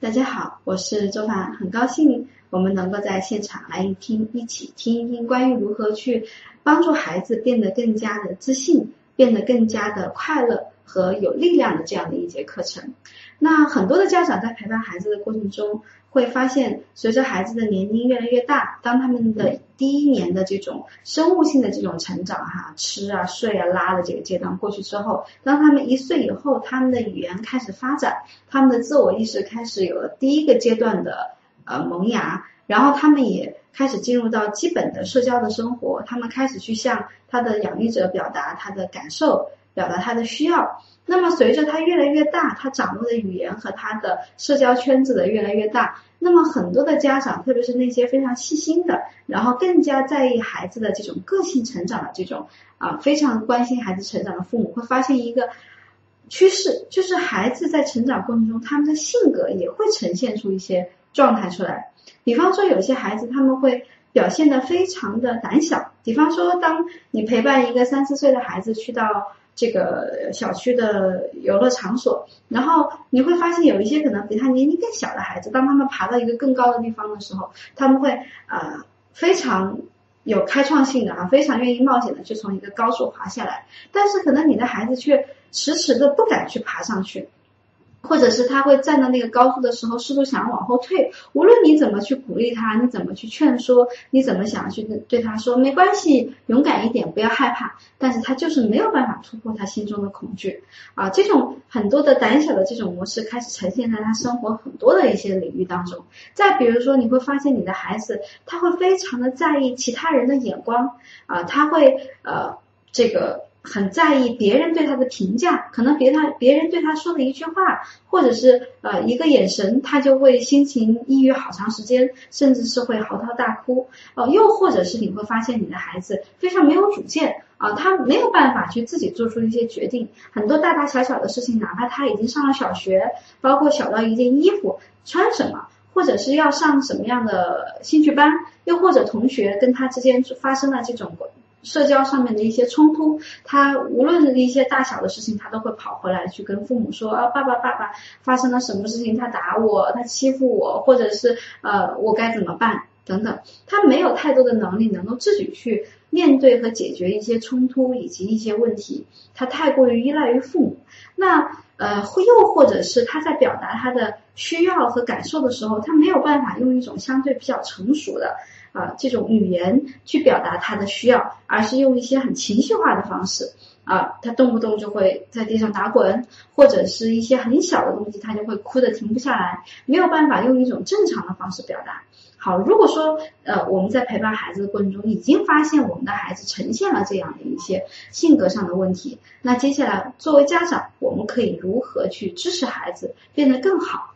大家好，我是周凡，很高兴我们能够在现场来一听，一起听一听关于如何去帮助孩子变得更加的自信，变得更加的快乐。和有力量的这样的一节课程。那很多的家长在陪伴孩子的过程中。会发现，随着孩子的年龄越来越大，当他们的第一年的这种生物性的这种成长，哈，吃啊、睡啊、拉的这个阶段过去之后，当他们一岁以后，他们的语言开始发展，他们的自我意识开始有了第一个阶段的呃萌芽，然后他们也开始进入到基本的社交的生活，他们开始去向他的养育者表达他的感受。表达他的需要，那么随着他越来越大，他掌握的语言和他的社交圈子的越来越大，那么很多的家长，特别是那些非常细心的，然后更加在意孩子的这种个性成长的这种啊，非常关心孩子成长的父母，会发现一个趋势，就是孩子在成长过程中，他们的性格也会呈现出一些状态出来。比方说，有些孩子他们会表现的非常的胆小，比方说，当你陪伴一个三四岁的孩子去到这个小区的游乐场所，然后你会发现有一些可能比他年龄更小的孩子，当他们爬到一个更高的地方的时候，他们会呃非常有开创性的啊，非常愿意冒险的去从一个高处滑下来，但是可能你的孩子却迟迟的不敢去爬上去。或者是他会站到那个高度的时候，试图想要往后退。无论你怎么去鼓励他，你怎么去劝说，你怎么想要去对他说没关系，勇敢一点，不要害怕。但是他就是没有办法突破他心中的恐惧啊！这种很多的胆小的这种模式开始呈现在他生活很多的一些领域当中。再比如说，你会发现你的孩子他会非常的在意其他人的眼光啊，他会呃这个。很在意别人对他的评价，可能别他别人对他说的一句话，或者是呃一个眼神，他就会心情抑郁好长时间，甚至是会嚎啕大哭。呃，又或者是你会发现你的孩子非常没有主见啊，他没有办法去自己做出一些决定，很多大大小小的事情，哪怕他已经上了小学，包括小到一件衣服穿什么，或者是要上什么样的兴趣班，又或者同学跟他之间发生了这种。社交上面的一些冲突，他无论是一些大小的事情，他都会跑回来去跟父母说啊，爸爸爸爸，发生了什么事情？他打我，他欺负我，或者是呃，我该怎么办？等等，他没有太多的能力能够自己去面对和解决一些冲突以及一些问题，他太过于依赖于父母。那呃，又或者是他在表达他的需要和感受的时候，他没有办法用一种相对比较成熟的。啊，这种语言去表达他的需要，而是用一些很情绪化的方式啊，他动不动就会在地上打滚，或者是一些很小的东西，他就会哭的停不下来，没有办法用一种正常的方式表达。好，如果说呃我们在陪伴孩子的过程中，已经发现我们的孩子呈现了这样的一些性格上的问题，那接下来作为家长，我们可以如何去支持孩子变得更好？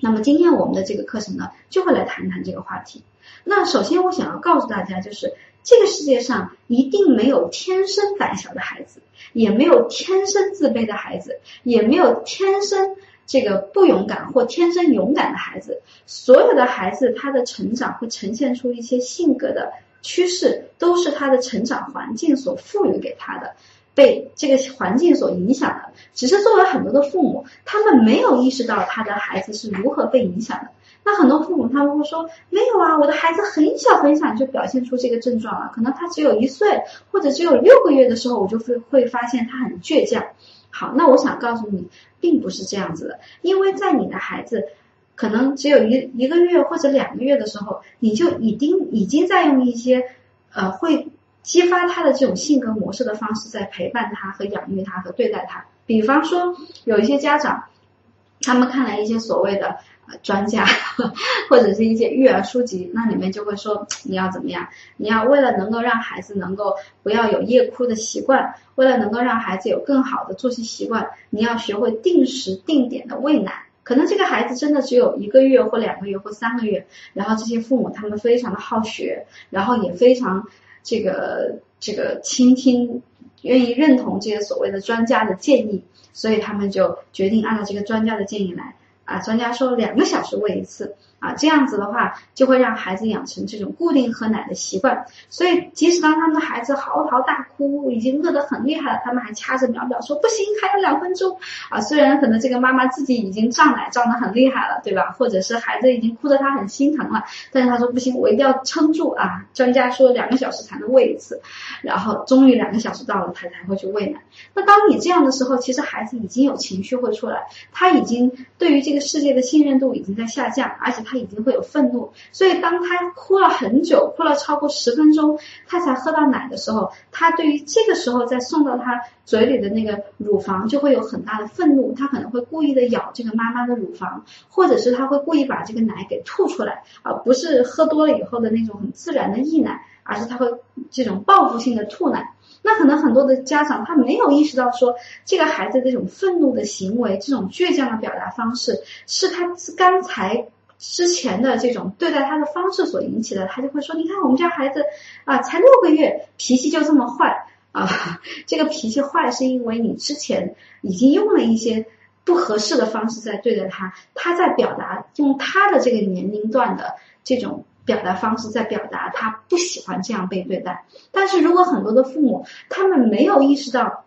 那么今天我们的这个课程呢，就会来谈谈这个话题。那首先，我想要告诉大家，就是这个世界上一定没有天生胆小的孩子，也没有天生自卑的孩子，也没有天生这个不勇敢或天生勇敢的孩子。所有的孩子，他的成长会呈现出一些性格的趋势，都是他的成长环境所赋予给他的，被这个环境所影响的。只是作为很多的父母，他们没有意识到他的孩子是如何被影响的。那很多父母他们会说没有啊，我的孩子很小很小就表现出这个症状了，可能他只有一岁或者只有六个月的时候，我就会会发现他很倔强。好，那我想告诉你，并不是这样子的，因为在你的孩子可能只有一一个月或者两个月的时候，你就已经已经在用一些呃会激发他的这种性格模式的方式在陪伴他和养育他和对待他。比方说，有一些家长，他们看了一些所谓的。专家 或者是一些育儿书籍，那里面就会说你要怎么样？你要为了能够让孩子能够不要有夜哭的习惯，为了能够让孩子有更好的作息习惯，你要学会定时定点的喂奶。可能这个孩子真的只有一个月或两个月或三个月，然后这些父母他们非常的好学，然后也非常这个这个倾听，愿意认同这些所谓的专家的建议，所以他们就决定按照这个专家的建议来。啊，专家说两个小时喂一次，啊，这样子的话就会让孩子养成这种固定喝奶的习惯。所以，即使当他们的孩子嚎啕大哭，已经饿得很厉害了，他们还掐着秒表说不行，还有两分钟啊。虽然可能这个妈妈自己已经胀奶胀得很厉害了，对吧？或者是孩子已经哭得他很心疼了，但是他说不行，我一定要撑住啊。专家说两个小时才能喂一次，然后终于两个小时到了，他才会去喂奶。那当你这样的时候，其实孩子已经有情绪会出来，他已经对于这个世界的信任度已经在下降，而且他他已经会有愤怒。所以当他哭了很久，哭了超过十分钟，他才喝到奶的时候，他对于这个时候再送到他嘴里的那个乳房就会有很大的愤怒，他可能会故意的咬这个妈妈的乳房，或者是他会故意把这个奶给吐出来，而不是喝多了以后的那种很自然的溢奶，而是他会这种报复性的吐奶。那可能很多的家长他没有意识到说，这个孩子这种愤怒的行为，这种倔强的表达方式，是他刚才之前的这种对待他的方式所引起的。他就会说，你看我们家孩子啊，才六个月，脾气就这么坏啊。这个脾气坏是因为你之前已经用了一些不合适的方式在对待他，他在表达用他的这个年龄段的这种。表达方式在表达他不喜欢这样被对待，但是如果很多的父母他们没有意识到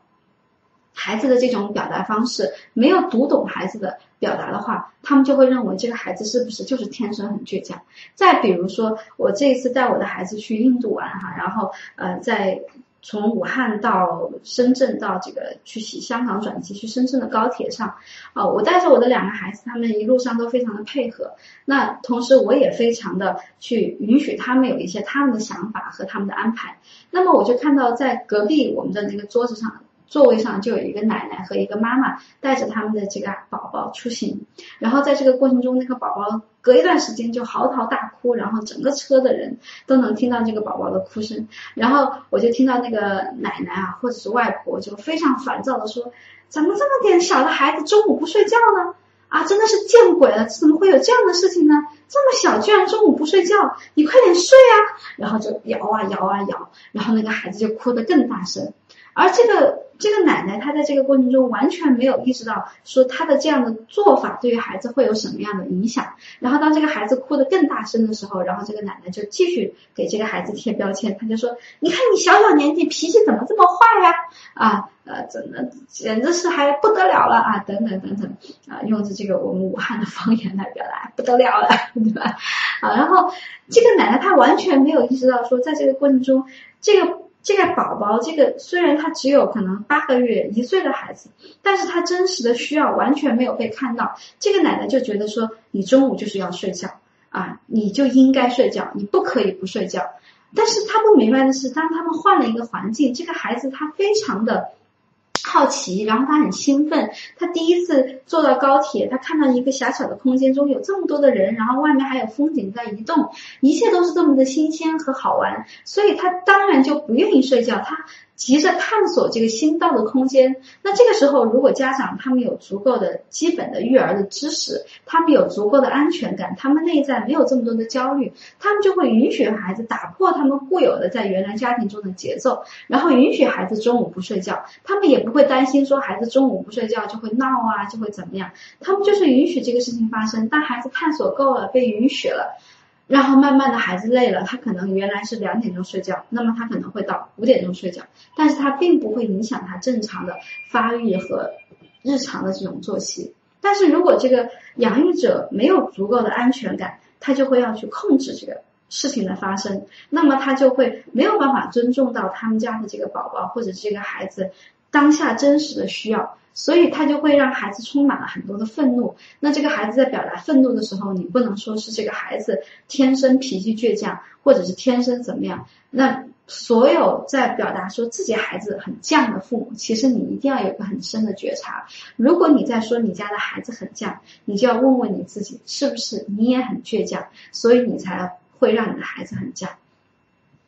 孩子的这种表达方式，没有读懂孩子的表达的话，他们就会认为这个孩子是不是就是天生很倔强。再比如说，我这一次带我的孩子去印度玩哈，然后呃在。从武汉到深圳，到这个去洗香港转机去深圳的高铁上，啊，我带着我的两个孩子，他们一路上都非常的配合。那同时我也非常的去允许他们有一些他们的想法和他们的安排。那么我就看到在隔壁我们的那个桌子上。座位上就有一个奶奶和一个妈妈带着他们的这个宝宝出行，然后在这个过程中，那个宝宝隔一段时间就嚎啕大哭，然后整个车的人都能听到这个宝宝的哭声，然后我就听到那个奶奶啊或者是外婆就非常烦躁的说：“怎么这么点小的孩子中午不睡觉呢？啊，真的是见鬼了！怎么会有这样的事情呢？这么小居然中午不睡觉，你快点睡啊！”然后就摇啊摇啊摇，然后那个孩子就哭得更大声。而这个这个奶奶，她在这个过程中完全没有意识到，说她的这样的做法对于孩子会有什么样的影响。然后当这个孩子哭得更大声的时候，然后这个奶奶就继续给这个孩子贴标签，她就说：“你看你小小年纪脾气怎么这么坏呀？啊，呃，怎么简直是还不得了了啊？等等等等啊，用着这个我们武汉的方言来表达，不得了了，对吧？啊，然后这个奶奶她完全没有意识到，说在这个过程中，这个。这个宝宝，这个虽然他只有可能八个月、一岁的孩子，但是他真实的需要完全没有被看到。这个奶奶就觉得说，你中午就是要睡觉啊，你就应该睡觉，你不可以不睡觉。但是他不明白的是，当他们换了一个环境，这个孩子他非常的。好奇，然后他很兴奋。他第一次坐到高铁，他看到一个狭小的空间中有这么多的人，然后外面还有风景在移动，一切都是这么的新鲜和好玩，所以他当然就不愿意睡觉。他。急着探索这个新到的空间，那这个时候，如果家长他们有足够的基本的育儿的知识，他们有足够的安全感，他们内在没有这么多的焦虑，他们就会允许孩子打破他们固有的在原来家庭中的节奏，然后允许孩子中午不睡觉，他们也不会担心说孩子中午不睡觉就会闹啊，就会怎么样，他们就是允许这个事情发生。当孩子探索够了，被允许了。然后慢慢的孩子累了，他可能原来是两点钟睡觉，那么他可能会到五点钟睡觉，但是他并不会影响他正常的发育和日常的这种作息。但是如果这个养育者没有足够的安全感，他就会要去控制这个事情的发生，那么他就会没有办法尊重到他们家的这个宝宝或者这个孩子当下真实的需要。所以他就会让孩子充满了很多的愤怒。那这个孩子在表达愤怒的时候，你不能说是这个孩子天生脾气倔强，或者是天生怎么样。那所有在表达说自己孩子很犟的父母，其实你一定要有个很深的觉察。如果你在说你家的孩子很犟，你就要问问你自己，是不是你也很倔强，所以你才会让你的孩子很犟。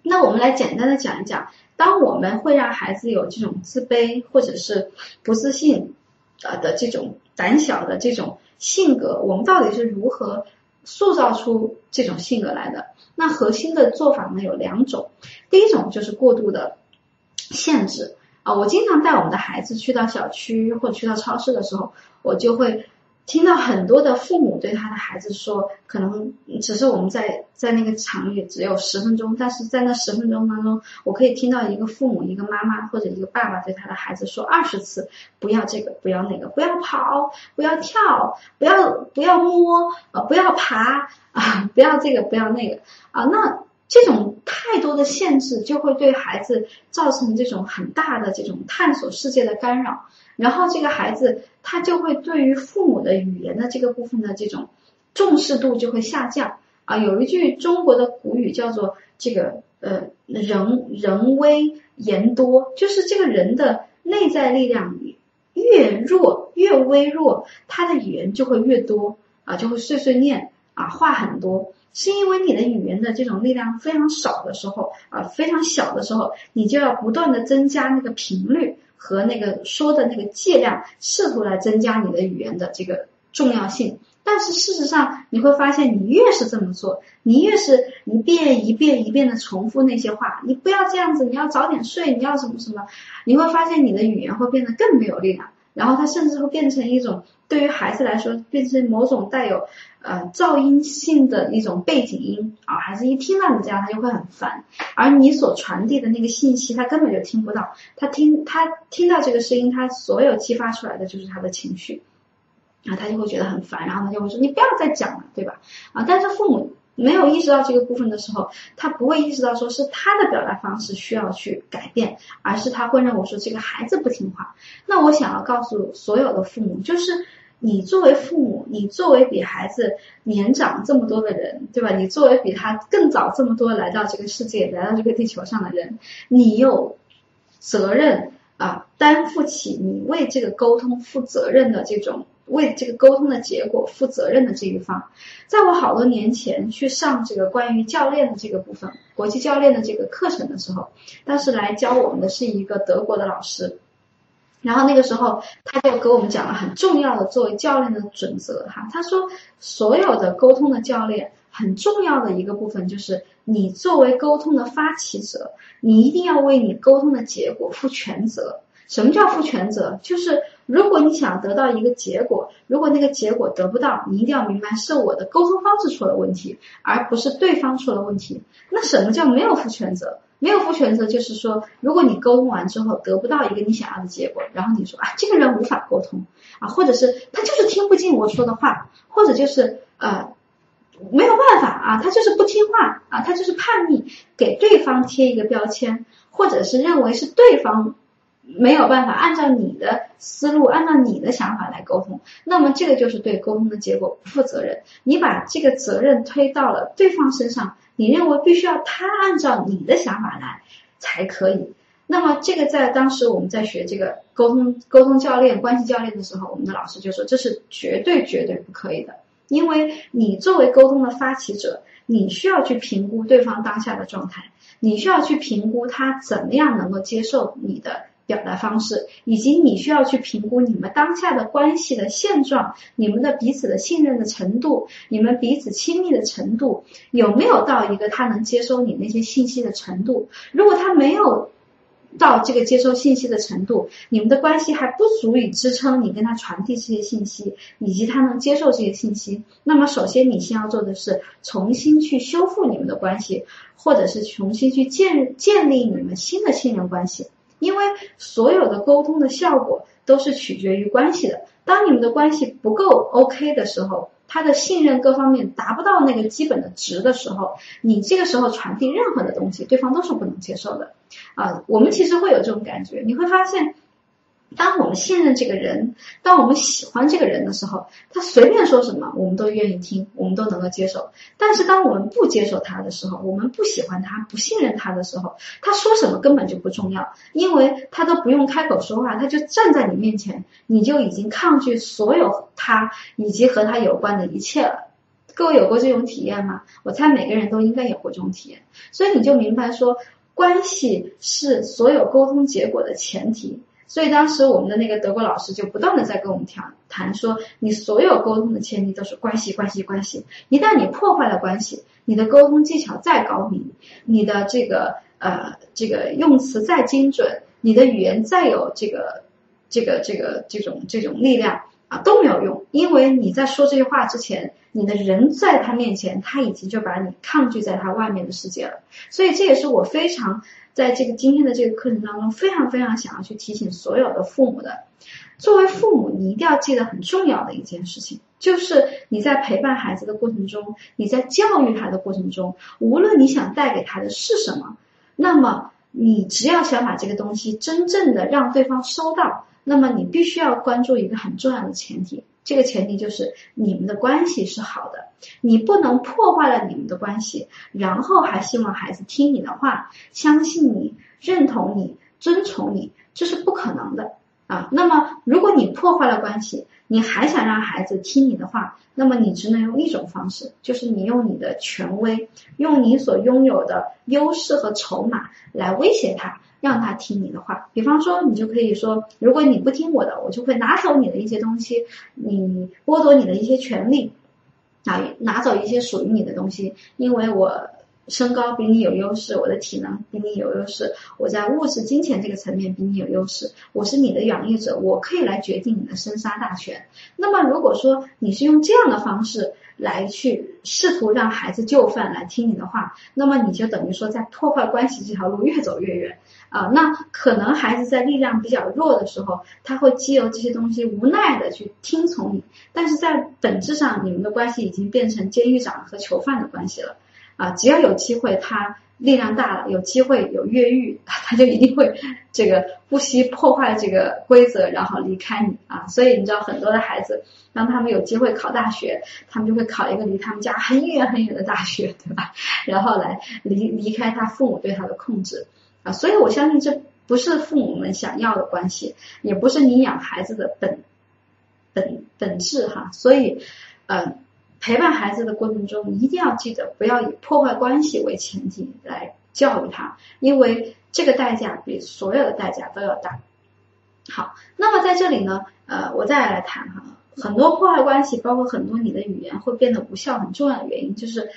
那我们来简单的讲一讲。当我们会让孩子有这种自卑或者是不自信啊的这种胆小的这种性格，我们到底是如何塑造出这种性格来的？那核心的做法呢有两种，第一种就是过度的限制啊。我经常带我们的孩子去到小区或者去到超市的时候，我就会听到很多的父母对他的孩子说，可能只是我们在在那个场域只有十分钟，但是在那十分钟当中，我可以听到一个父母、一个妈妈或者一个爸爸对他的孩子说二十次：不要这个，不要那个，不要跑，不要跳，不要不要摸，呃，不要爬啊，不要这个，不要那个啊。那这种太多的限制，就会对孩子造成这种很大的这种探索世界的干扰。然后这个孩子他就会对于父母的语言的这个部分的这种重视度就会下降啊。有一句中国的古语叫做这个呃人人微言多，就是这个人的内在力量越弱越微弱，他的语言就会越多啊，就会碎碎念啊，话很多，是因为你的语言的这种力量非常少的时候啊，非常小的时候，你就要不断的增加那个频率。和那个说的那个剂量，试图来增加你的语言的这个重要性。但是事实上，你会发现，你越是这么做，你越是一遍一遍一遍的重复那些话，你不要这样子，你要早点睡，你要什么什么，你会发现你的语言会变得更没有力量。然后它甚至会变成一种对于孩子来说，变成某种带有呃噪音性的一种背景音啊，孩子一听到你这样，他就会很烦。而你所传递的那个信息，他根本就听不到。他听他听到这个声音，他所有激发出来的就是他的情绪，啊，他就会觉得很烦，然后他就会说你不要再讲了，对吧？啊，但是父母。没有意识到这个部分的时候，他不会意识到说是他的表达方式需要去改变，而是他会认为说这个孩子不听话。那我想要告诉所有的父母，就是你作为父母，你作为比孩子年长这么多的人，对吧？你作为比他更早这么多来到这个世界、来到这个地球上的人，你有责任啊，担负起你为这个沟通负责任的这种。为这个沟通的结果负责任的这一方，在我好多年前去上这个关于教练的这个部分，国际教练的这个课程的时候，当时来教我们的是一个德国的老师，然后那个时候他就给我们讲了很重要的作为教练的准则哈，他说所有的沟通的教练很重要的一个部分就是你作为沟通的发起者，你一定要为你沟通的结果负全责。什么叫负全责？就是如果你想得到一个结果，如果那个结果得不到，你一定要明白是我的沟通方式出了问题，而不是对方出了问题。那什么叫没有负全责？没有负全责就是说，如果你沟通完之后得不到一个你想要的结果，然后你说啊，这个人无法沟通啊，或者是他就是听不进我说的话，或者就是呃没有办法啊，他就是不听话啊，他就是叛逆，给对方贴一个标签，或者是认为是对方。没有办法按照你的思路，按照你的想法来沟通，那么这个就是对沟通的结果不负责任。你把这个责任推到了对方身上，你认为必须要他按照你的想法来才可以。那么这个在当时我们在学这个沟通沟通教练、关系教练的时候，我们的老师就说这是绝对绝对不可以的，因为你作为沟通的发起者，你需要去评估对方当下的状态，你需要去评估他怎么样能够接受你的。表达方式，以及你需要去评估你们当下的关系的现状，你们的彼此的信任的程度，你们彼此亲密的程度，有没有到一个他能接收你那些信息的程度？如果他没有到这个接收信息的程度，你们的关系还不足以支撑你跟他传递这些信息，以及他能接受这些信息，那么首先你先要做的是重新去修复你们的关系，或者是重新去建建立你们新的信任关系。因为所有的沟通的效果都是取决于关系的。当你们的关系不够 OK 的时候，他的信任各方面达不到那个基本的值的时候，你这个时候传递任何的东西，对方都是不能接受的。啊，我们其实会有这种感觉，你会发现。当我们信任这个人，当我们喜欢这个人的时候，他随便说什么，我们都愿意听，我们都能够接受。但是当我们不接受他的时候，我们不喜欢他，不信任他的时候，他说什么根本就不重要，因为他都不用开口说话，他就站在你面前，你就已经抗拒所有他以及和他有关的一切了。各位有过这种体验吗？我猜每个人都应该有过这种体验，所以你就明白说，关系是所有沟通结果的前提。所以当时我们的那个德国老师就不断的在跟我们谈谈说，你所有沟通的前提都是关系，关系，关系。一旦你破坏了关系，你的沟通技巧再高明，你的这个呃这个用词再精准，你的语言再有这个这个这个这种这种力量，啊都没有用，因为你在说这些话之前，你的人在他面前，他已经就把你抗拒在他外面的世界了。所以这也是我非常在这个今天的这个课程当中，非常非常想要去提醒所有的父母的。作为父母，你一定要记得很重要的一件事情，就是你在陪伴孩子的过程中，你在教育他的过程中，无论你想带给他的是什么，那么你只要想把这个东西真正的让对方收到，那么你必须要关注一个很重要的前提，这个前提就是你们的关系是好的，你不能破坏了你们的关系，然后还希望孩子听你的话，相信你，认同你，遵从你，这是不可能的。啊，那么如果你破坏了关系，你还想让孩子听你的话，那么你只能用一种方式，就是你用你的权威，用你所拥有的优势和筹码来威胁他，让他听你的话。比方说，你就可以说，如果你不听我的，我就会拿走你的一些东西，你剥夺你的一些权利，啊，拿走一些属于你的东西，因为我。身高比你有优势，我的体能比你有优势，我在物质金钱这个层面比你有优势，我是你的养育者，我可以来决定你的生杀大权。那么如果说你是用这样的方式来去试图让孩子就范来听你的话，那么你就等于说在破坏关系这条路越走越远啊。那可能孩子在力量比较弱的时候，他会借由这些东西无奈的去听从你，但是在本质上你们的关系已经变成监狱长和囚犯的关系了。啊，只要有机会，他力量大了，有机会有越狱，他就一定会这个不惜破坏这个规则，然后离开你啊。所以你知道，很多的孩子，当他们有机会考大学，他们就会考一个离他们家很远很远的大学，对吧？然后来离离开他父母对他的控制啊。所以我相信，这不是父母们想要的关系，也不是你养孩子的本本本质哈。所以，嗯。陪伴孩子的过程中，一定要记得不要以破坏关系为前提来教育他，因为这个代价比所有的代价都要大。好，那么在这里呢，呃，我再来谈哈，很多破坏关系，包括很多你的语言会变得无效，很重要的原因就是，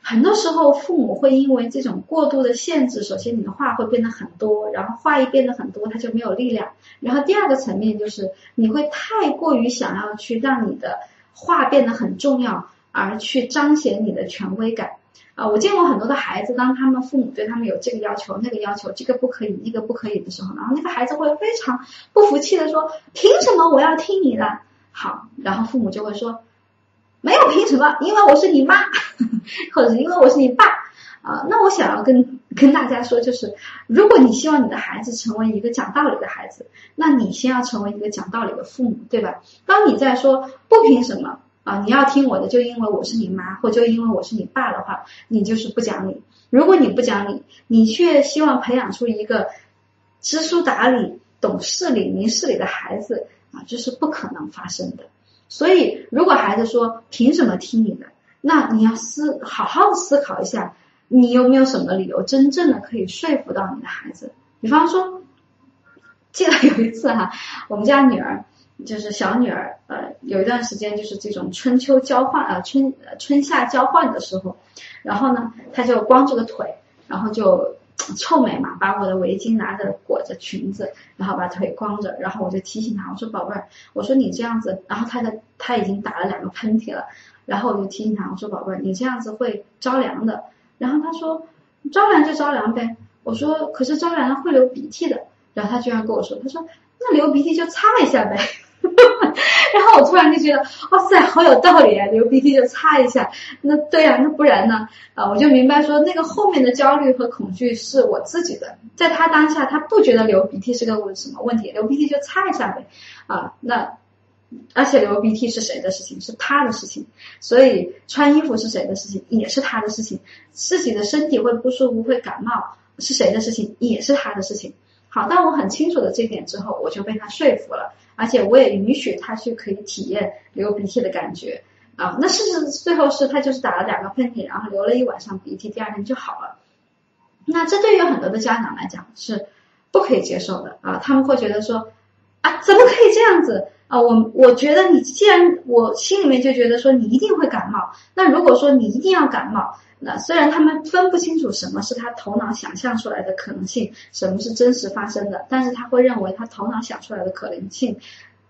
很多时候父母会因为这种过度的限制，首先你的话会变得很多，然后话一变得很多，他就没有力量。然后第二个层面就是你会太过于想要去让你的。话变得很重要，而去彰显你的权威感啊！我见过很多的孩子，当他们父母对他们有这个要求、那个要求，这个不可以、那个不可以的时候，然后那个孩子会非常不服气的说：“凭什么我要听你的？”好，然后父母就会说：“没有凭什么，因为我是你妈，或者是因为我是你爸。”啊，那我想要跟跟大家说，就是如果你希望你的孩子成为一个讲道理的孩子，那你先要成为一个讲道理的父母，对吧？当你在说不凭什么啊，你要听我的，就因为我是你妈，或就因为我是你爸的话，你就是不讲理。如果你不讲理，你却希望培养出一个知书达理、懂事理、明事理的孩子啊，这是不可能发生的。所以，如果孩子说凭什么听你的，那你要思好好的思考一下。你有没有什么理由真正的可以说服到你的孩子？比方说，记得有一次哈，我们家女儿就是小女儿，呃，有一段时间就是这种春秋交换啊，春春夏交换的时候，然后呢，她就光着个腿，然后就臭美嘛，把我的围巾拿着裹着裙子，然后把腿光着，然后我就提醒她，我说宝贝儿，我说你这样子，然后她的她已经打了两个喷嚏了，然后我就提醒她，我说宝贝儿，你这样子会着凉的。然后他说着凉就着凉呗，我说可是着凉了会流鼻涕的。然后他居然跟我说，他说那流鼻涕就擦一下呗。然后我突然就觉得哇塞，好有道理啊，流鼻涕就擦一下。那对呀，那不然呢？啊，我就明白说那个后面的焦虑和恐惧是我自己的，在他当下他不觉得流鼻涕是个什么问题，流鼻涕就擦一下呗。啊，那。而且流鼻涕是谁的事情？是他的事情。所以穿衣服是谁的事情？也是他的事情。自己的身体会不舒服、会感冒是谁的事情？也是他的事情。好，当我很清楚的这点之后，我就被他说服了，而且我也允许他去可以体验流鼻涕的感觉啊。那事实最后是他就是打了两个喷嚏，然后流了一晚上鼻涕，第二天就好了。那这对于很多的家长来讲是不可以接受的啊，他们会觉得说啊，怎么可以这样子？啊，我我觉得你既然我心里面就觉得说你一定会感冒，那如果说你一定要感冒，那虽然他们分不清楚什么是他头脑想象出来的可能性，什么是真实发生的，但是他会认为他头脑想出来的可能性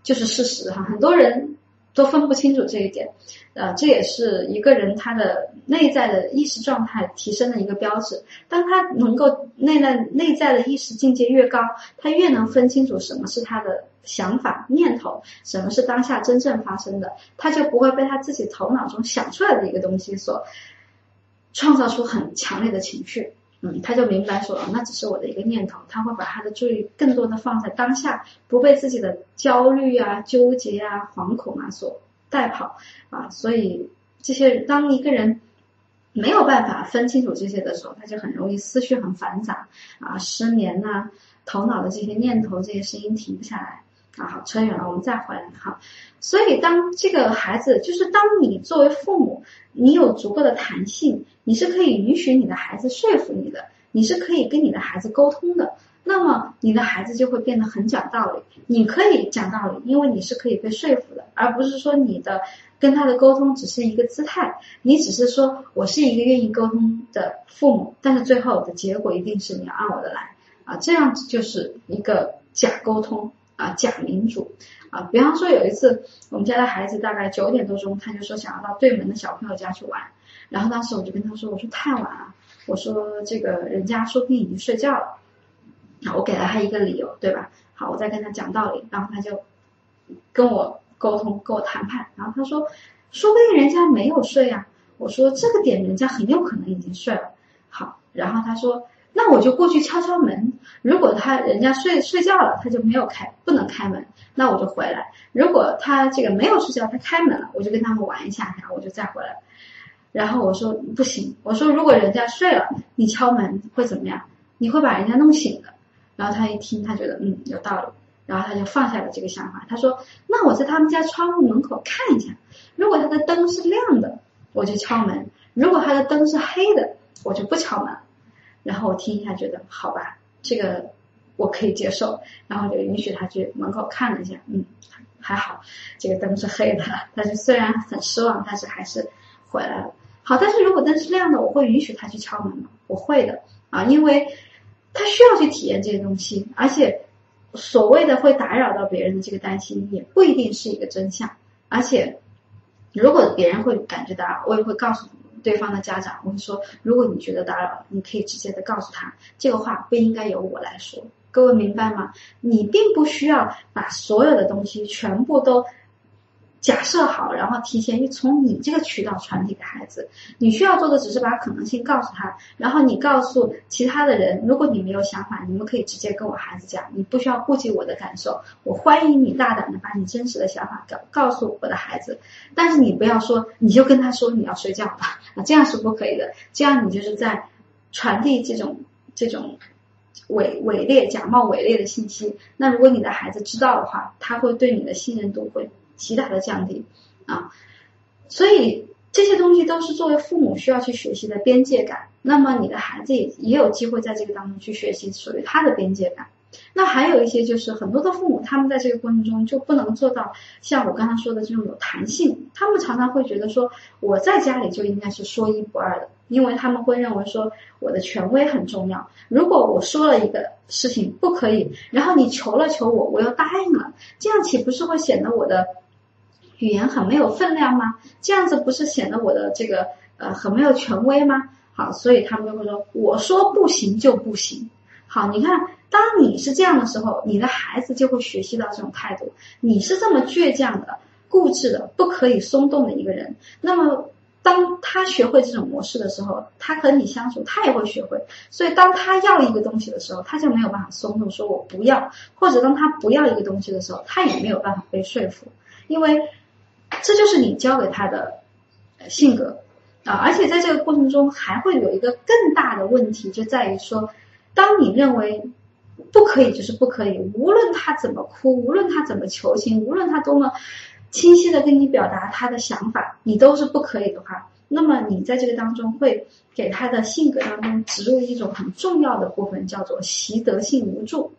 就是事实哈。很多人都分不清楚这一点，呃，这也是一个人他的内在的意识状态提升的一个标志。当他能够内在内在的意识境界越高，他越能分清楚什么是他的想法念头，什么是当下真正发生的，他就不会被他自己头脑中想出来的一个东西所创造出很强烈的情绪。嗯，他就明白说，那只是我的一个念头，他会把他的注意更多的放在当下，不被自己的焦虑啊、纠结啊、惶恐啊所带跑啊。所以这些，当一个人没有办法分清楚这些的时候，他就很容易思绪很繁杂啊，失眠呐，头脑的这些念头、这些声音停不下来啊。好，扯远了，我们再回来哈。所以，当这个孩子，就是当你作为父母，你有足够的弹性。你是可以允许你的孩子说服你的，你是可以跟你的孩子沟通的，那么你的孩子就会变得很讲道理。你可以讲道理，因为你是可以被说服的，而不是说你的跟他的沟通只是一个姿态，你只是说我是一个愿意沟通的父母，但是最后的结果一定是你要按我的来啊，这样子就是一个假沟通啊，假民主啊。比方说有一次，我们家的孩子大概九点多钟，他就说想要到对门的小朋友家去玩。然后当时我就跟他说：“我说太晚了，我说这个人家说不定已经睡觉了。”啊，我给了他一个理由，对吧？好，我再跟他讲道理，然后他就跟我沟通，跟我谈判。然后他说：“说不定人家没有睡啊。”我说：“这个点人家很有可能已经睡了。”好，然后他说：“那我就过去敲敲门。如果他人家睡睡觉了，他就没有开，不能开门，那我就回来。如果他这个没有睡觉，他开门了，我就跟他们玩一下，然后我就再回来。”然后我说不行，我说如果人家睡了，你敲门会怎么样？你会把人家弄醒的。然后他一听，他觉得嗯有道理，然后他就放下了这个想法。他说：“那我在他们家窗户门口看一下，如果他的灯是亮的，我就敲门；如果他的灯是黑的，我就不敲门。”然后我听一下，觉得好吧，这个我可以接受，然后就允许他去门口看了一下，嗯，还好，这个灯是黑的。但是虽然很失望，但是还是回来了。好，但是如果灯是亮的，我会允许他去敲门吗？我会的啊，因为他需要去体验这些东西，而且所谓的会打扰到别人的这个担心，也不一定是一个真相。而且如果别人会感觉到，我也会告诉你对方的家长，我会说，如果你觉得打扰，你可以直接的告诉他，这个话不应该由我来说。各位明白吗？你并不需要把所有的东西全部都。假设好，然后提前从你这个渠道传递给孩子。你需要做的只是把可能性告诉他，然后你告诉其他的人，如果你没有想法，你们可以直接跟我孩子讲，你不需要顾及我的感受。我欢迎你大胆的把你真实的想法告告诉我的孩子，但是你不要说，你就跟他说你要睡觉吧，啊，这样是不可以的。这样你就是在传递这种这种伪伪劣、假冒伪劣的信息。那如果你的孩子知道的话，他会对你的信任度会。极大的降低啊，所以这些东西都是作为父母需要去学习的边界感。那么你的孩子也也有机会在这个当中去学习属于他的边界感。那还有一些就是很多的父母，他们在这个过程中就不能做到像我刚才说的这种有弹性。他们常常会觉得说，我在家里就应该是说一不二的，因为他们会认为说我的权威很重要。如果我说了一个事情不可以，然后你求了求我，我又答应了，这样岂不是会显得我的？语言很没有分量吗？这样子不是显得我的这个呃很没有权威吗？好，所以他们就会说，我说不行就不行。好，你看，当你是这样的时候，你的孩子就会学习到这种态度。你是这么倔强的、固执的、不可以松动的一个人，那么当他学会这种模式的时候，他和你相处，他也会学会。所以，当他要一个东西的时候，他就没有办法松动，说我不要；或者当他不要一个东西的时候，他也没有办法被说服，因为。这就是你教给他的性格啊，而且在这个过程中还会有一个更大的问题，就在于说，当你认为不可以就是不可以，无论他怎么哭，无论他怎么求情，无论他多么清晰的跟你表达他的想法，你都是不可以的话，那么你在这个当中会给他的性格当中植入一种很重要的部分，叫做习得性无助。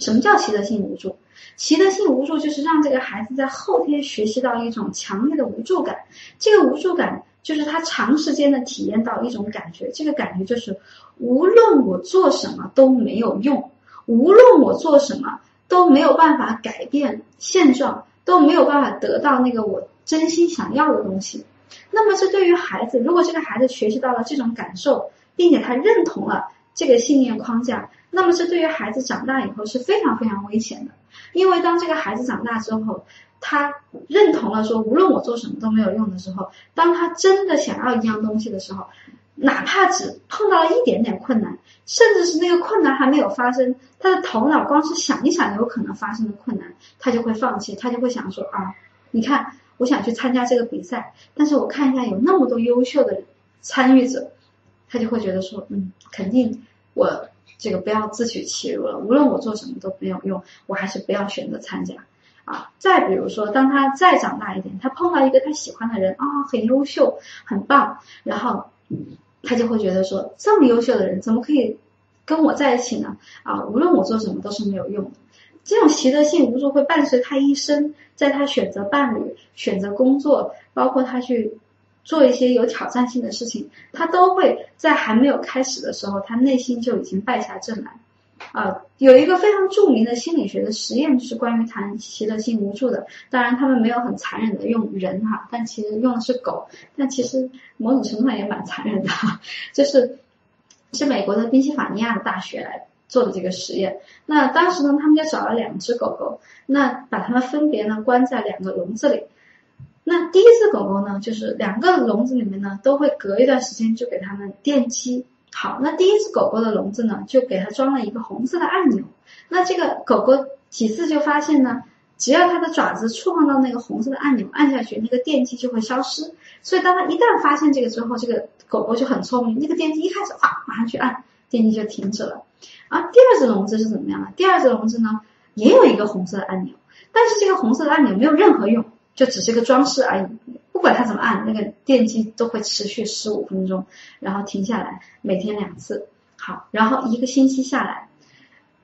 什么叫习得性无助？习得性无助就是让这个孩子在后天学习到一种强烈的无助感。这个无助感就是他长时间的体验到一种感觉，这个感觉就是无论我做什么都没有用，无论我做什么都没有办法改变现状，都没有办法得到那个我真心想要的东西。那么这对于孩子，如果这个孩子学习到了这种感受，并且他认同了这个信念框架，那么这对于孩子长大以后是非常非常危险的。因为当这个孩子长大之后，他认同了说无论我做什么都没有用的时候，当他真的想要一样东西的时候，哪怕只碰到了一点点困难，甚至是那个困难还没有发生，他的头脑光是想一想有可能发生的困难，他就会放弃，他就会想说啊，你看。我想去参加这个比赛，但是我看一下有那么多优秀的参与者，他就会觉得说，嗯，肯定我这个不要自取其辱了。无论我做什么都没有用，我还是不要选择参加啊。再比如说，当他再长大一点，他碰到一个他喜欢的人啊，很优秀，很棒，然后他就会觉得说，这么优秀的人怎么可以跟我在一起呢？啊，无论我做什么都是没有用的。这种习得性无助会伴随他一生，在他选择伴侣、选择工作，包括他去做一些有挑战性的事情，他都会在还没有开始的时候，他内心就已经败下阵来。啊，有一个非常著名的心理学的实验，就是关于谈习得性无助的。当然，他们没有很残忍的用人哈，但其实用的是狗，但其实某种程度上也蛮残忍的。就是是美国的宾夕法尼亚大学来。做的这个实验，那当时呢，他们就找了两只狗狗，那把它们分别呢关在两个笼子里。那第一只狗狗呢，就是两个笼子里面呢都会隔一段时间就给它们电击。好，那第一只狗狗的笼子呢，就给它装了一个红色的按钮。那这个狗狗几次就发现呢，只要它的爪子触碰到那个红色的按钮，按下去，那个电击就会消失。所以当它一旦发现这个之后，这个狗狗就很聪明，那个电击一开始啊，马上去按，电击就停止了。啊，第二只笼子是怎么样的？第二只笼子呢，也有一个红色的按钮，但是这个红色的按钮没有任何用，就只是一个装饰而已。不管它怎么按，那个电机都会持续十五分钟，然后停下来，每天两次。好，然后一个星期下来，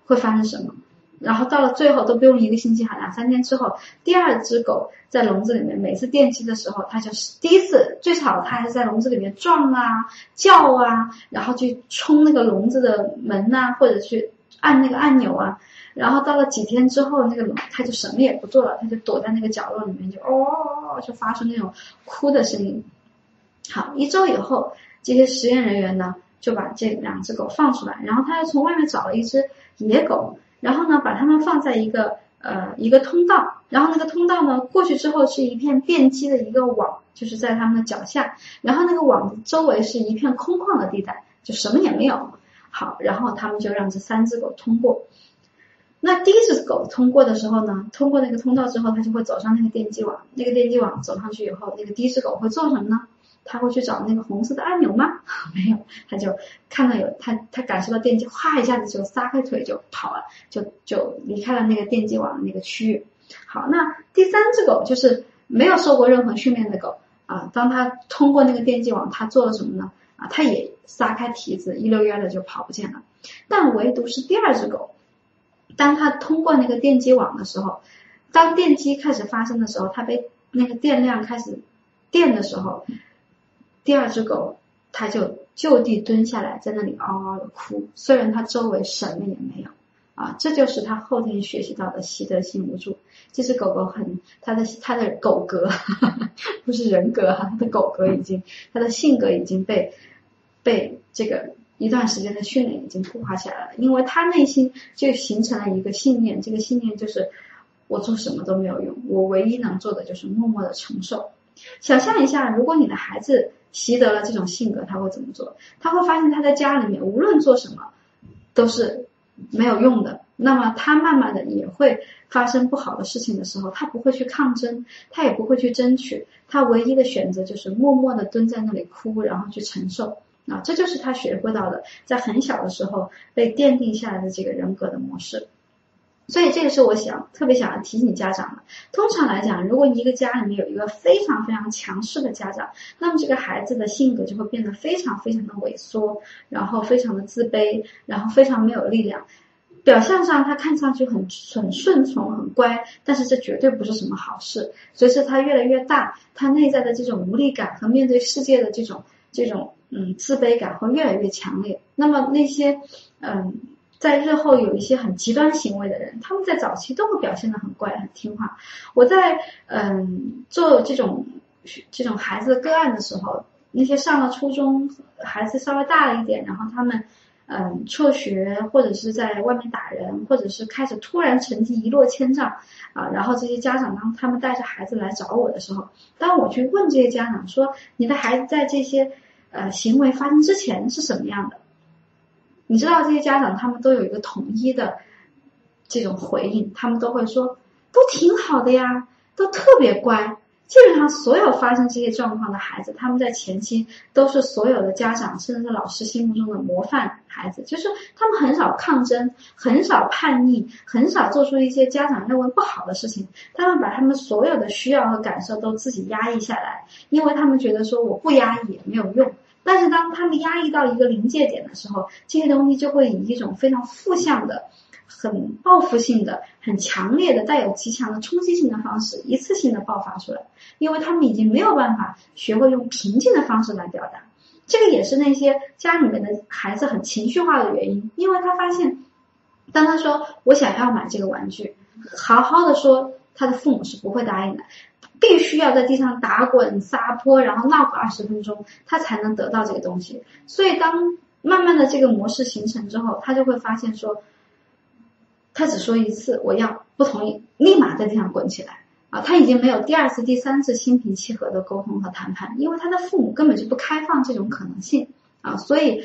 会发生什么？然后到了最后都不用一个星期，好两三天之后，第二只狗在笼子里面，每次电击的时候，它就是第一次最少，它还是在笼子里面撞啊、叫啊，然后去冲那个笼子的门呐，或者去按那个按钮啊。然后到了几天之后，那个笼它就什么也不做了，它就躲在那个角落里面，就哦，就发出那种哭的声音。好，一周以后，这些实验人员呢就把这两只狗放出来，然后他又从外面找了一只野狗。然后呢，把它们放在一个呃一个通道，然后那个通道呢过去之后是一片电击的一个网，就是在它们的脚下，然后那个网周围是一片空旷的地带，就什么也没有。好，然后他们就让这三只狗通过。那第一只狗通过的时候呢，通过那个通道之后，它就会走上那个电击网，那个电击网走上去以后，那个第一只狗会做什么呢？它会去找那个红色的按钮吗？没有，它就看到有它，它感受到电击，哗一下子就撒开腿就跑了，就就离开了那个电击网的那个区域。好，那第三只狗就是没有受过任何训练的狗啊，当它通过那个电击网，它做了什么呢？啊，它也撒开蹄子，一溜烟的就跑不见了。但唯独是第二只狗，当它通过那个电击网的时候，当电击开始发生的时候，它被那个电量开始电的时候。第二只狗，它就就地蹲下来，在那里嗷嗷的哭。虽然它周围什么也没有，啊，这就是他后天学习到的习得性无助。这只狗狗很，它的它的狗格 不是人格哈，它的狗格已经，它的性格已经被被这个一段时间的训练已经固化起来了。因为它内心就形成了一个信念，这个信念就是我做什么都没有用，我唯一能做的就是默默的承受。想象一下，如果你的孩子。习得了这种性格，他会怎么做？他会发现他在家里面无论做什么都是没有用的。那么他慢慢的也会发生不好的事情的时候，他不会去抗争，他也不会去争取，他唯一的选择就是默默的蹲在那里哭，然后去承受。啊，这就是他学会到的，在很小的时候被奠定下来的这个人格的模式。所以这个是我想特别想要提醒家长的。通常来讲，如果一个家里面有一个非常非常强势的家长，那么这个孩子的性格就会变得非常非常的萎缩，然后非常的自卑，然后非常没有力量。表象上他看上去很很顺从、很乖，但是这绝对不是什么好事。随着他越来越大，他内在的这种无力感和面对世界的这种这种嗯自卑感会越来越强烈。那么那些嗯。在日后有一些很极端行为的人，他们在早期都会表现的很乖、很听话。我在嗯做这种这种孩子个案的时候，那些上了初中孩子稍微大了一点，然后他们嗯辍学或者是在外面打人，或者是开始突然成绩一落千丈啊，然后这些家长当他们带着孩子来找我的时候，当我去问这些家长说，你的孩子在这些呃行为发生之前是什么样的？你知道这些家长他们都有一个统一的这种回应，他们都会说都挺好的呀，都特别乖。基本上所有发生这些状况的孩子，他们在前期都是所有的家长甚至是老师心目中的模范孩子，就是他们很少抗争，很少叛逆，很少做出一些家长认为不好的事情。他们把他们所有的需要和感受都自己压抑下来，因为他们觉得说我不压抑也没有用。但是当他们压抑到一个临界点的时候，这些东西就会以一种非常负向的、很报复性的、很强烈的、带有极强的冲击性的方式，一次性的爆发出来。因为他们已经没有办法学会用平静的方式来表达，这个也是那些家里面的孩子很情绪化的原因。因为他发现，当他说我想要买这个玩具，好好的说，他的父母是不会答应的。必须要在地上打滚撒泼，然后闹个二十分钟，他才能得到这个东西。所以，当慢慢的这个模式形成之后，他就会发现说，他只说一次我要不同意，立马在地上滚起来啊！他已经没有第二次、第三次心平气和的沟通和谈判，因为他的父母根本就不开放这种可能性啊！所以，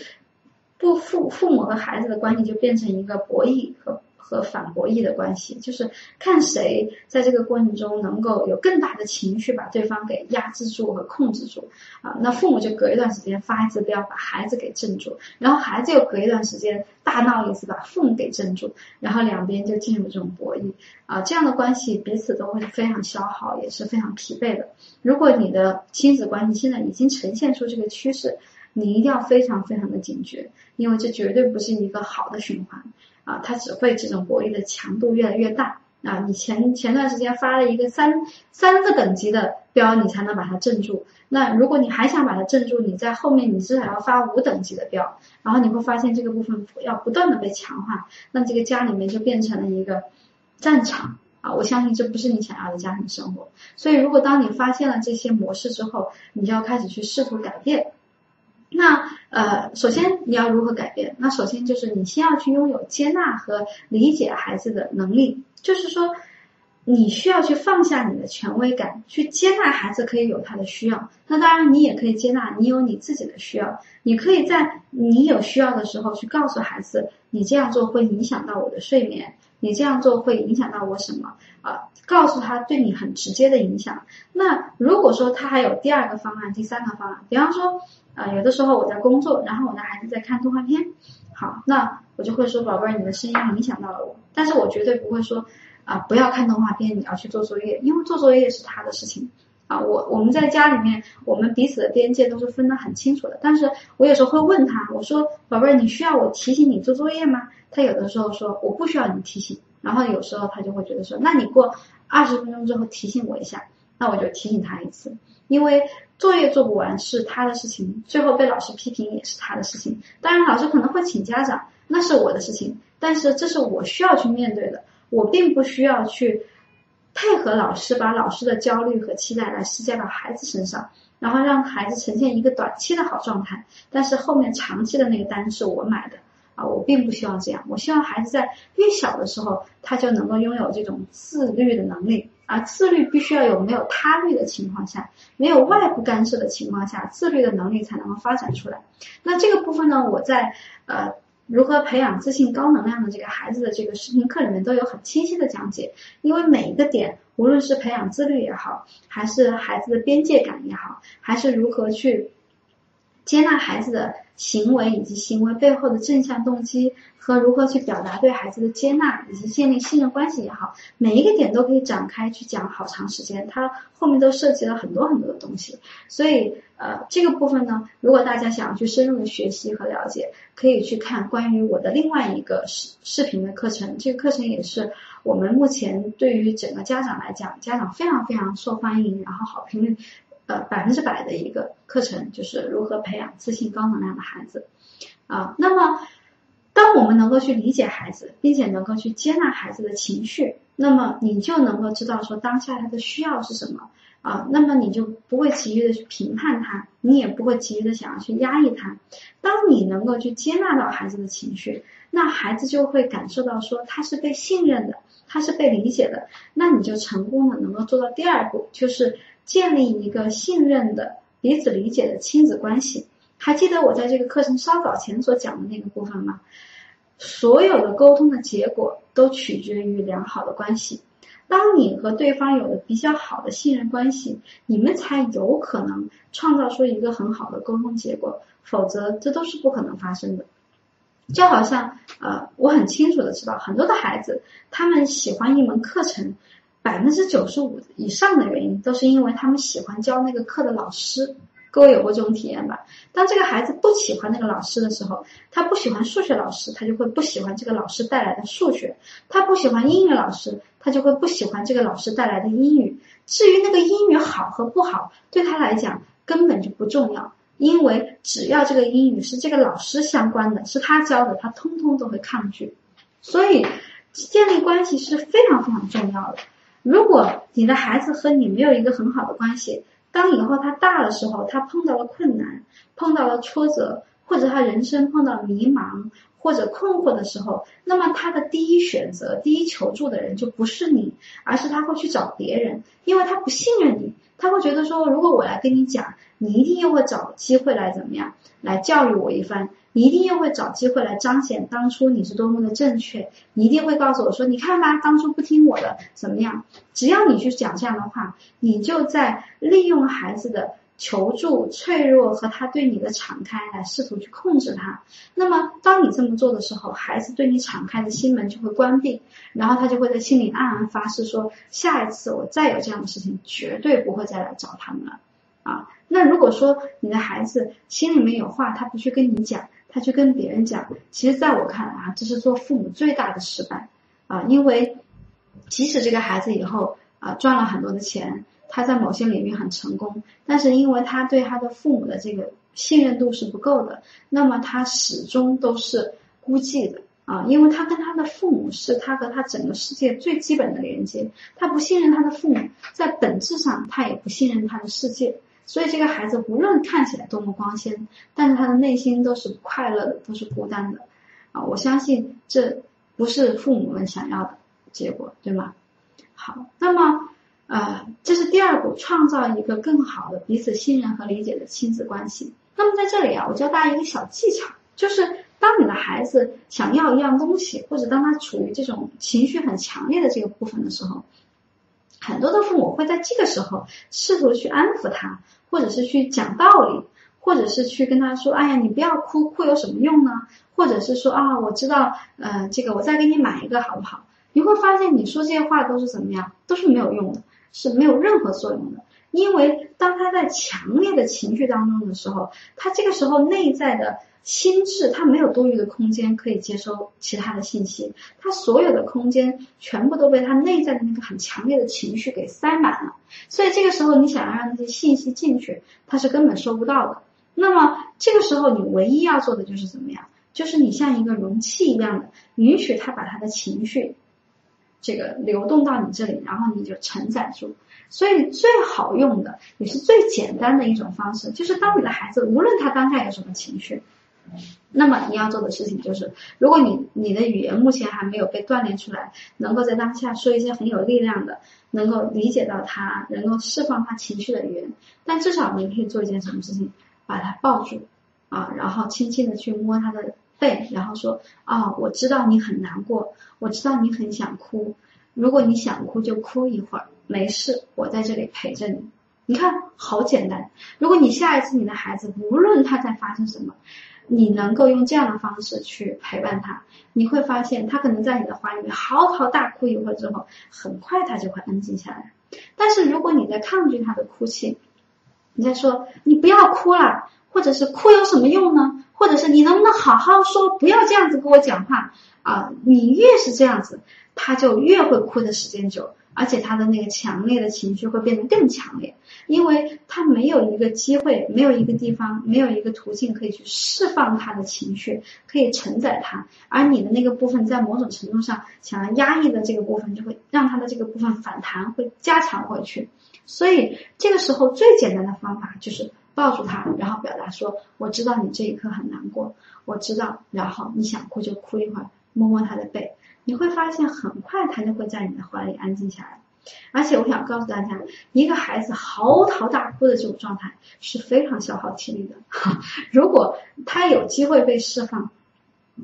不父父母和孩子的关系就变成一个博弈和。和反博弈的关系，就是看谁在这个过程中能够有更大的情绪把对方给压制住和控制住啊。那父母就隔一段时间发一次飙，把孩子给镇住，然后孩子又隔一段时间大闹一次，把父母给镇住，然后两边就进入这种博弈啊。这样的关系彼此都会非常消耗，也是非常疲惫的。如果你的亲子关系现在已经呈现出这个趋势，你一定要非常非常的警觉，因为这绝对不是一个好的循环。啊，它只会这种博弈的强度越来越大啊！你前前段时间发了一个三三个等级的标，你才能把它镇住。那如果你还想把它镇住，你在后面你至少要发五等级的标，然后你会发现这个部分要不断的被强化，那这个家里面就变成了一个战场啊！我相信这不是你想要的家庭生活。所以，如果当你发现了这些模式之后，你就要开始去试图改变。那呃，首先你要如何改变？那首先就是你先要去拥有接纳和理解孩子的能力，就是说，你需要去放下你的权威感，去接纳孩子可以有他的需要。那当然，你也可以接纳你有你自己的需要。你可以在你有需要的时候去告诉孩子，你这样做会影响到我的睡眠，你这样做会影响到我什么啊？告诉他对你很直接的影响。那如果说他还有第二个方案、第三个方案，比方说。啊，有的时候我在工作，然后我的孩子在看动画片，好，那我就会说，宝贝儿，你的声音影响到了我，但是我绝对不会说，啊，不要看动画片，你要去做作业，因为做作业是他的事情，啊，我我们在家里面，我们彼此的边界都是分得很清楚的，但是我有时候会问他，我说，宝贝儿，你需要我提醒你做作业吗？他有的时候说我不需要你提醒，然后有时候他就会觉得说，那你过二十分钟之后提醒我一下，那我就提醒他一次，因为。作业做不完是他的事情，最后被老师批评也是他的事情。当然，老师可能会请家长，那是我的事情。但是这是我需要去面对的，我并不需要去配合老师，把老师的焦虑和期待来施加到孩子身上，然后让孩子呈现一个短期的好状态。但是后面长期的那个单是我买的啊，我并不希望这样。我希望孩子在越小的时候，他就能够拥有这种自律的能力。啊，自律必须要有没有他律的情况下，没有外部干涉的情况下，自律的能力才能够发展出来。那这个部分呢，我在呃如何培养自信高能量的这个孩子的这个视频课里面都有很清晰的讲解。因为每一个点，无论是培养自律也好，还是孩子的边界感也好，还是如何去接纳孩子的。行为以及行为背后的正向动机和如何去表达对孩子的接纳以及建立信任关系也好，每一个点都可以展开去讲好长时间，它后面都涉及了很多很多的东西。所以呃，这个部分呢，如果大家想要去深入的学习和了解，可以去看关于我的另外一个视视频的课程。这个课程也是我们目前对于整个家长来讲，家长非常非常受欢迎，然后好评率。呃，百分之百的一个课程就是如何培养自信、高能量的孩子啊。那么当我们能够去理解孩子，并且能够去接纳孩子的情绪，那么你就能够知道说当下他的需要是什么啊，那么你就不会急于的去评判他，你也不会急于的想要去压抑他。当你能够去接纳到孩子的情绪，那孩子就会感受到说他是被信任的，他是被理解的，那你就成功的能够做到第二步，就是建立一个信任的彼此理解的亲子关系。还记得我在这个课程稍早前所讲的那个部分吗？所有的沟通的结果都取决于良好的关系。当你和对方有了比较好的信任关系，你们才有可能创造出一个很好的沟通结果，否则这都是不可能发生的。就好像呃，我很清楚的知道，很多的孩子他们喜欢一门课程，百分之九十五以上的原因都是因为他们喜欢教那个课的老师。各位有过这种体验吧？当这个孩子不喜欢那个老师的时候，他不喜欢数学老师，他就会不喜欢这个老师带来的数学；他不喜欢英语老师，他就会不喜欢这个老师带来的英语。至于那个英语好和不好，对他来讲根本就不重要，因为只要这个英语是这个老师相关的，是他教的，他通通都会抗拒。所以建立关系是非常非常重要的。如果你的孩子和你没有一个很好的关系，当以后他大的时候，他碰到了困难，碰到了挫折，或者他人生碰到迷茫或者困惑的时候，那么他的第一选择、第一求助的人就不是你，而是他会去找别人，因为他不信任你，他会觉得说，如果我来跟你讲，你一定又会找机会来怎么样，来教育我一番。你一定又会找机会来彰显当初你是多么的正确，你一定会告诉我说，你看吧，当初不听我的怎么样？只要你去讲这样的话，你就在利用孩子的求助、脆弱和他对你的敞开来试图去控制他。那么，当你这么做的时候，孩子对你敞开的心门就会关闭，然后他就会在心里暗暗发誓说，下一次我再有这样的事情，绝对不会再来找他们了。啊，那如果说你的孩子心里面有话，他不去跟你讲。他去跟别人讲，其实在我看来啊，这是做父母最大的失败啊！因为即使这个孩子以后啊赚了很多的钱，他在某些领域很成功，但是因为他对他的父母的这个信任度是不够的，那么他始终都是孤寂的啊！因为他跟他的父母是他和他整个世界最基本的连接，他不信任他的父母，在本质上他也不信任他的世界。所以这个孩子无论看起来多么光鲜，但是他的内心都是快乐的，都是孤单的，啊，我相信这不是父母们想要的结果，对吗？好，那么呃，这是第二步，创造一个更好的彼此信任和理解的亲子关系。那么在这里啊，我教大家一个小技巧，就是当你的孩子想要一样东西，或者当他处于这种情绪很强烈的这个部分的时候。很多的父母会在这个时候试图去安抚他，或者是去讲道理，或者是去跟他说：“哎呀，你不要哭，哭有什么用呢？”或者是说：“啊，我知道，呃，这个我再给你买一个好不好？”你会发现你说这些话都是怎么样，都是没有用的，是没有任何作用的。因为当他在强烈的情绪当中的时候，他这个时候内在的。心智他没有多余的空间可以接收其他的信息，他所有的空间全部都被他内在的那个很强烈的情绪给塞满了，所以这个时候你想要让那些信息进去，他是根本收不到的。那么这个时候你唯一要做的就是怎么样？就是你像一个容器一样的，允许他把他的情绪这个流动到你这里，然后你就承载住。所以最好用的也是最简单的一种方式，就是当你的孩子无论他当下有什么情绪。那么你要做的事情就是，如果你你的语言目前还没有被锻炼出来，能够在当下说一些很有力量的，能够理解到他，能够释放他情绪的语言，但至少你可以做一件什么事情，把他抱住啊，然后轻轻的去摸他的背，然后说啊，我知道你很难过，我知道你很想哭，如果你想哭就哭一会儿，没事，我在这里陪着你。你看，好简单。如果你下一次你的孩子无论他在发生什么，你能够用这样的方式去陪伴他，你会发现他可能在你的怀里面嚎啕大哭一会儿之后，很快他就会安静下来。但是如果你在抗拒他的哭泣，你在说你不要哭了，或者是哭有什么用呢？或者是你能不能好好说，不要这样子跟我讲话啊？你越是这样子，他就越会哭的时间久，而且他的那个强烈的情绪会变得更强烈，因为他没有一个机会，没有一个地方，没有一个途径可以去释放他的情绪，可以承载他。而你的那个部分，在某种程度上想要压抑的这个部分，就会让他的这个部分反弹，会加强回去。所以这个时候最简单的方法就是抱住他，然后表达说：“我知道你这一刻很难过，我知道。”然后你想哭就哭一会儿，摸摸他的背。你会发现，很快他就会在你的怀里安静下来。而且，我想告诉大家，一个孩子嚎啕大哭的这种状态是非常消耗体力的。如果他有机会被释放，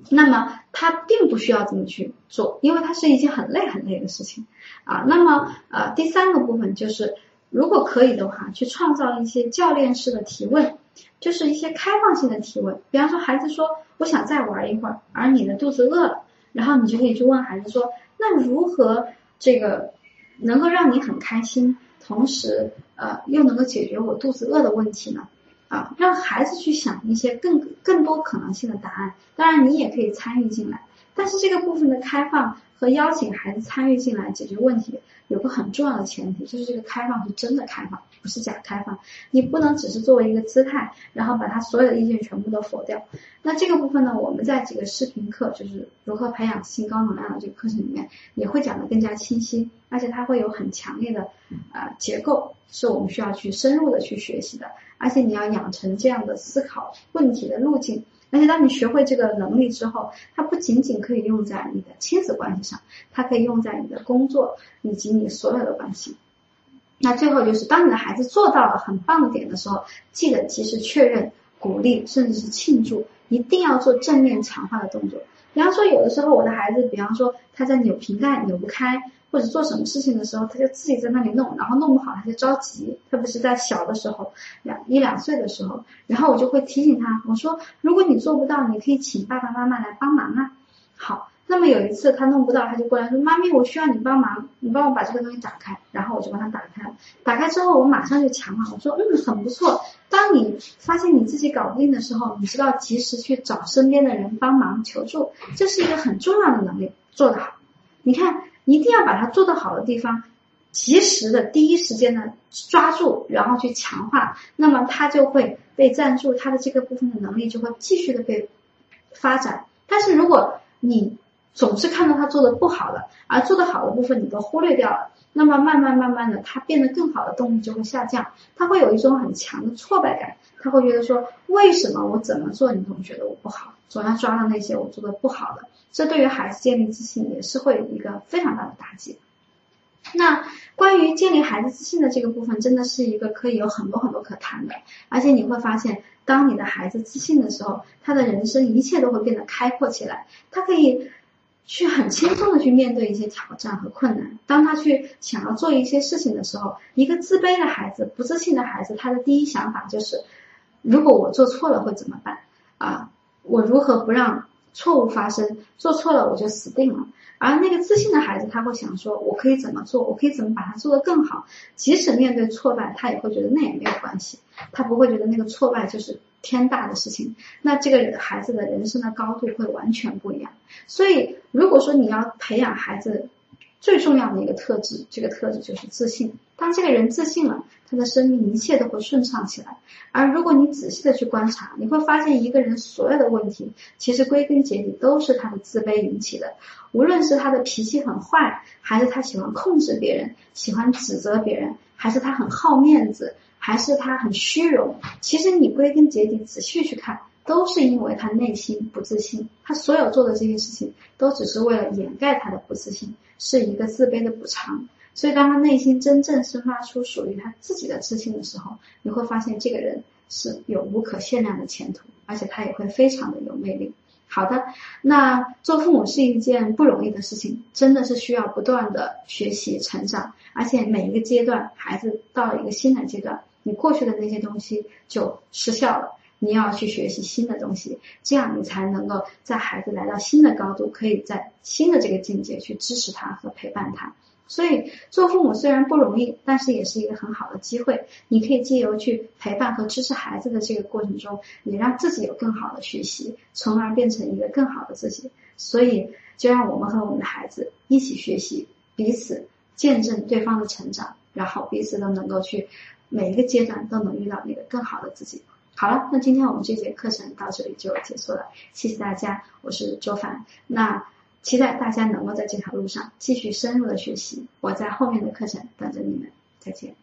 那么他并不需要这么去做，因为他是一件很累很累的事情啊。那么，呃，第三个部分就是，如果可以的话，去创造一些教练式的提问，就是一些开放性的提问。比方说，孩子说：“我想再玩一会儿。”而你的肚子饿了。然后你就可以去问孩子说：“那如何这个能够让你很开心，同时呃又能够解决我肚子饿的问题呢？”啊，让孩子去想一些更更多可能性的答案。当然你也可以参与进来，但是这个部分的开放和邀请孩子参与进来解决问题，有个很重要的前提，就是这个开放是真的开放。不是假开放，你不能只是作为一个姿态，然后把他所有的意见全部都否掉。那这个部分呢，我们在几个视频课，就是如何培养性高能量的这个课程里面，也会讲的更加清晰，而且它会有很强烈的啊结构，是我们需要去深入的去学习的。而且你要养成这样的思考问题的路径，而且当你学会这个能力之后，它不仅仅可以用在你的亲子关系上，它可以用在你的工作以及你所有的关系。那最后就是，当你的孩子做到了很棒的点的时候，记得及时确认、鼓励，甚至是庆祝，一定要做正面强化的动作。比方说，有的时候我的孩子，比方说他在扭瓶盖扭不开，或者做什么事情的时候，他就自己在那里弄，然后弄不好他就着急，特别是在小的时候，两一两岁的时候，然后我就会提醒他，我说，如果你做不到，你可以请爸爸妈妈来帮忙啊。好。那么有一次他弄不到，他就过来说：“妈咪，我需要你帮忙，你帮我把这个东西打开。”然后我就帮他打开了。打开之后，我马上就强化，我说：“嗯，很不错。当你发现你自己搞不定的时候，你知道及时去找身边的人帮忙求助，这是一个很重要的能力，做得好。你看，一定要把它做得好的地方，及时的第一时间呢抓住，然后去强化，那么他就会被赞助，他的这个部分的能力就会继续的被发展。但是如果你总是看到他做的不好的，而做的好的部分你都忽略掉了，那么慢慢慢慢的，他变得更好的动力就会下降，他会有一种很强的挫败感，他会觉得说，为什么我怎么做你总觉得我不好，总要抓到那些我做的不好的，这对于孩子建立自信也是会有一个非常大的打击。那关于建立孩子自信的这个部分，真的是一个可以有很多很多可谈的，而且你会发现。当你的孩子自信的时候，他的人生一切都会变得开阔起来。他可以去很轻松的去面对一些挑战和困难。当他去想要做一些事情的时候，一个自卑的孩子、不自信的孩子，他的第一想法就是：如果我做错了会怎么办？啊，我如何不让错误发生？做错了我就死定了。而那个自信的孩子，他会想说：我可以怎么做？我可以怎么把它做得更好？即使面对挫败，他也会觉得那也没有关系。他不会觉得那个挫败就是天大的事情。那这个孩子的人生的高度会完全不一样。所以，如果说你要培养孩子，最重要的一个特质，这个特质就是自信。当这个人自信了，他的生命一切都会顺畅起来。而如果你仔细的去观察，你会发现一个人所有的问题，其实归根结底都是他的自卑引起的。无论是他的脾气很坏，还是他喜欢控制别人，喜欢指责别人，还是他很好面子，还是他很虚荣，其实你归根结底仔细去看。都是因为他内心不自信，他所有做的这些事情都只是为了掩盖他的不自信，是一个自卑的补偿。所以，当他内心真正生发出属于他自己的自信的时候，你会发现这个人是有无可限量的前途，而且他也会非常的有魅力。好的，那做父母是一件不容易的事情，真的是需要不断的学习成长，而且每一个阶段，孩子到了一个新的阶段，你过去的那些东西就失效了。你要去学习新的东西，这样你才能够在孩子来到新的高度，可以在新的这个境界去支持他和陪伴他。所以做父母虽然不容易，但是也是一个很好的机会。你可以借由去陪伴和支持孩子的这个过程中，你让自己有更好的学习，从而变成一个更好的自己。所以就让我们和我们的孩子一起学习，彼此见证对方的成长，然后彼此都能够去每一个阶段都能遇到那个更好的自己。好了，那今天我们这节课程到这里就结束了，谢谢大家，我是周凡。那期待大家能够在这条路上继续深入的学习，我在后面的课程等着你们，再见。